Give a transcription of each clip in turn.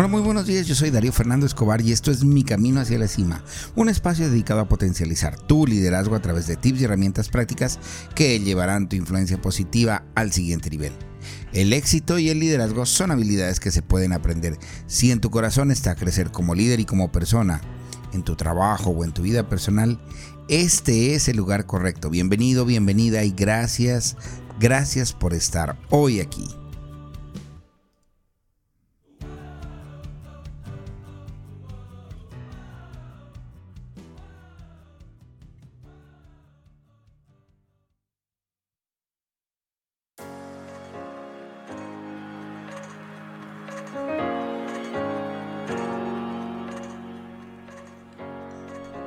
Hola, muy buenos días. Yo soy Darío Fernando Escobar y esto es Mi Camino hacia la Cima, un espacio dedicado a potencializar tu liderazgo a través de tips y herramientas prácticas que llevarán tu influencia positiva al siguiente nivel. El éxito y el liderazgo son habilidades que se pueden aprender si en tu corazón está crecer como líder y como persona, en tu trabajo o en tu vida personal. Este es el lugar correcto. Bienvenido, bienvenida y gracias, gracias por estar hoy aquí.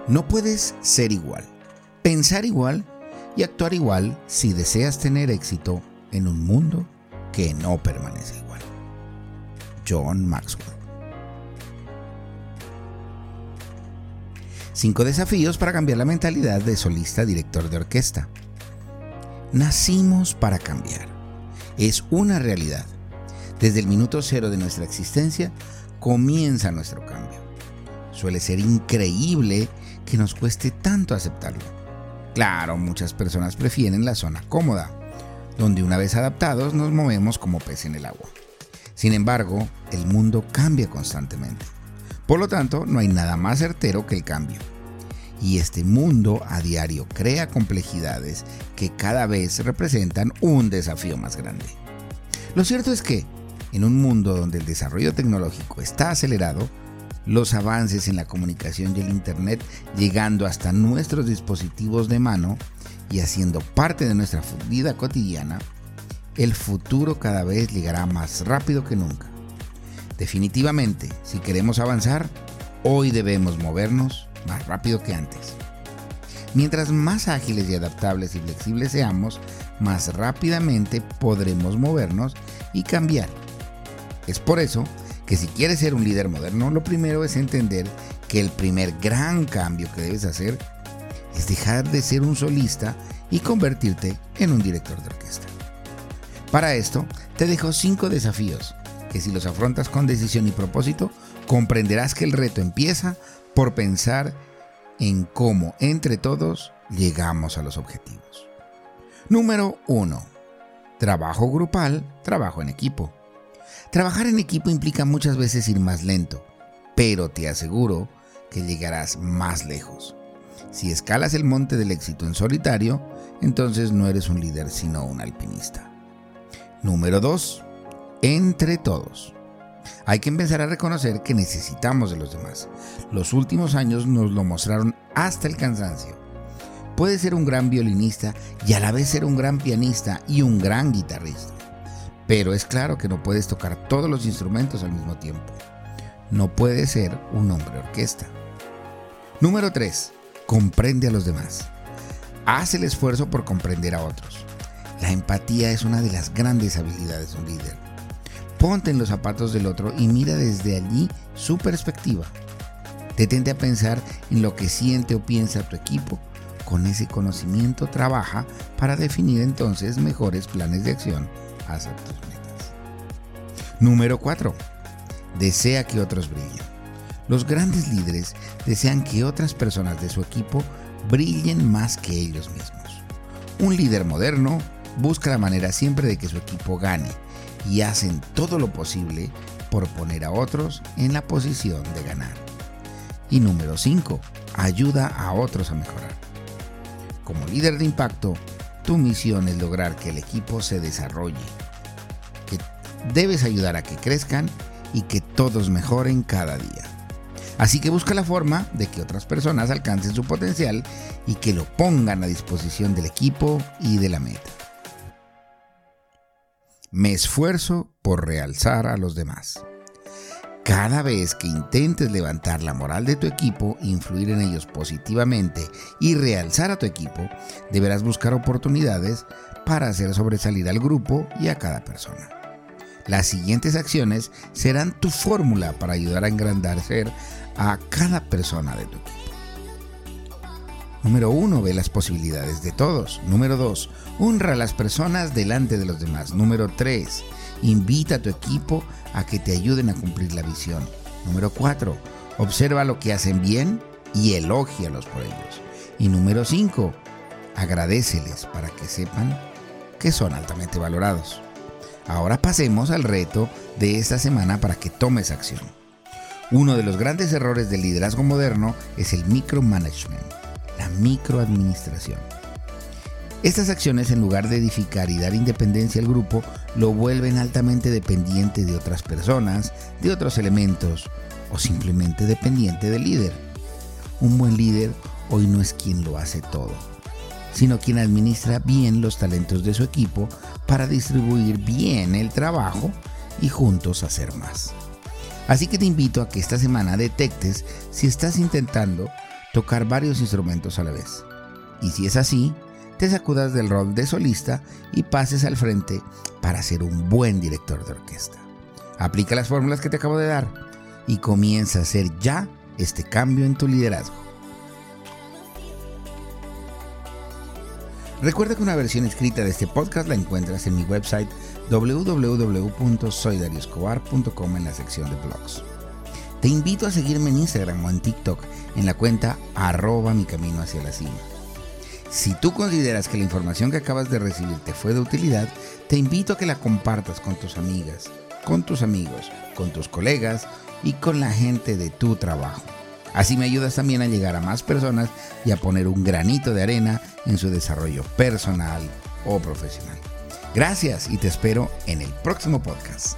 No puedes ser igual, pensar igual y actuar igual si deseas tener éxito en un mundo que no permanece igual. John Maxwell. Cinco desafíos para cambiar la mentalidad de solista director de orquesta. Nacimos para cambiar. Es una realidad. Desde el minuto cero de nuestra existencia comienza nuestro cambio. Suele ser increíble que nos cueste tanto aceptarlo. Claro, muchas personas prefieren la zona cómoda, donde una vez adaptados nos movemos como pez en el agua. Sin embargo, el mundo cambia constantemente. Por lo tanto, no hay nada más certero que el cambio. Y este mundo a diario crea complejidades que cada vez representan un desafío más grande. Lo cierto es que, en un mundo donde el desarrollo tecnológico está acelerado, los avances en la comunicación y el Internet llegando hasta nuestros dispositivos de mano y haciendo parte de nuestra vida cotidiana, el futuro cada vez llegará más rápido que nunca. Definitivamente, si queremos avanzar, hoy debemos movernos más rápido que antes. Mientras más ágiles y adaptables y flexibles seamos, más rápidamente podremos movernos y cambiar. Es por eso que si quieres ser un líder moderno, lo primero es entender que el primer gran cambio que debes hacer es dejar de ser un solista y convertirte en un director de orquesta. Para esto, te dejo cinco desafíos que si los afrontas con decisión y propósito, comprenderás que el reto empieza por pensar en cómo entre todos llegamos a los objetivos. Número 1. Trabajo grupal, trabajo en equipo. Trabajar en equipo implica muchas veces ir más lento, pero te aseguro que llegarás más lejos. Si escalas el monte del éxito en solitario, entonces no eres un líder sino un alpinista. Número 2. Entre todos. Hay que empezar a reconocer que necesitamos de los demás. Los últimos años nos lo mostraron hasta el cansancio. Puedes ser un gran violinista y a la vez ser un gran pianista y un gran guitarrista. Pero es claro que no puedes tocar todos los instrumentos al mismo tiempo. No puedes ser un hombre orquesta. Número 3. Comprende a los demás. Haz el esfuerzo por comprender a otros. La empatía es una de las grandes habilidades de un líder. Ponte en los zapatos del otro y mira desde allí su perspectiva. Detente a pensar en lo que siente o piensa tu equipo. Con ese conocimiento trabaja para definir entonces mejores planes de acción hacia tus metas. Número 4. Desea que otros brillen. Los grandes líderes desean que otras personas de su equipo brillen más que ellos mismos. Un líder moderno busca la manera siempre de que su equipo gane y hacen todo lo posible por poner a otros en la posición de ganar. Y número 5. Ayuda a otros a mejorar. Como líder de impacto, tu misión es lograr que el equipo se desarrolle, que debes ayudar a que crezcan y que todos mejoren cada día. Así que busca la forma de que otras personas alcancen su potencial y que lo pongan a disposición del equipo y de la meta. Me esfuerzo por realzar a los demás. Cada vez que intentes levantar la moral de tu equipo, influir en ellos positivamente y realzar a tu equipo, deberás buscar oportunidades para hacer sobresalir al grupo y a cada persona. Las siguientes acciones serán tu fórmula para ayudar a engrandecer a cada persona de tu equipo. Número 1. Ve las posibilidades de todos. Número 2. Honra a las personas delante de los demás. Número 3 Invita a tu equipo a que te ayuden a cumplir la visión. Número 4. Observa lo que hacen bien y elógialos por ellos. Y número 5. Agradeceles para que sepan que son altamente valorados. Ahora pasemos al reto de esta semana para que tomes acción. Uno de los grandes errores del liderazgo moderno es el micromanagement, la microadministración. Estas acciones, en lugar de edificar y dar independencia al grupo, lo vuelven altamente dependiente de otras personas, de otros elementos o simplemente dependiente del líder. Un buen líder hoy no es quien lo hace todo, sino quien administra bien los talentos de su equipo para distribuir bien el trabajo y juntos hacer más. Así que te invito a que esta semana detectes si estás intentando tocar varios instrumentos a la vez. Y si es así, te sacudas del rol de solista y pases al frente para ser un buen director de orquesta. Aplica las fórmulas que te acabo de dar y comienza a hacer ya este cambio en tu liderazgo. Recuerda que una versión escrita de este podcast la encuentras en mi website www.soydarioscobar.com en la sección de blogs. Te invito a seguirme en Instagram o en TikTok en la cuenta arroba mi camino hacia la cima. Si tú consideras que la información que acabas de recibir te fue de utilidad, te invito a que la compartas con tus amigas, con tus amigos, con tus colegas y con la gente de tu trabajo. Así me ayudas también a llegar a más personas y a poner un granito de arena en su desarrollo personal o profesional. Gracias y te espero en el próximo podcast.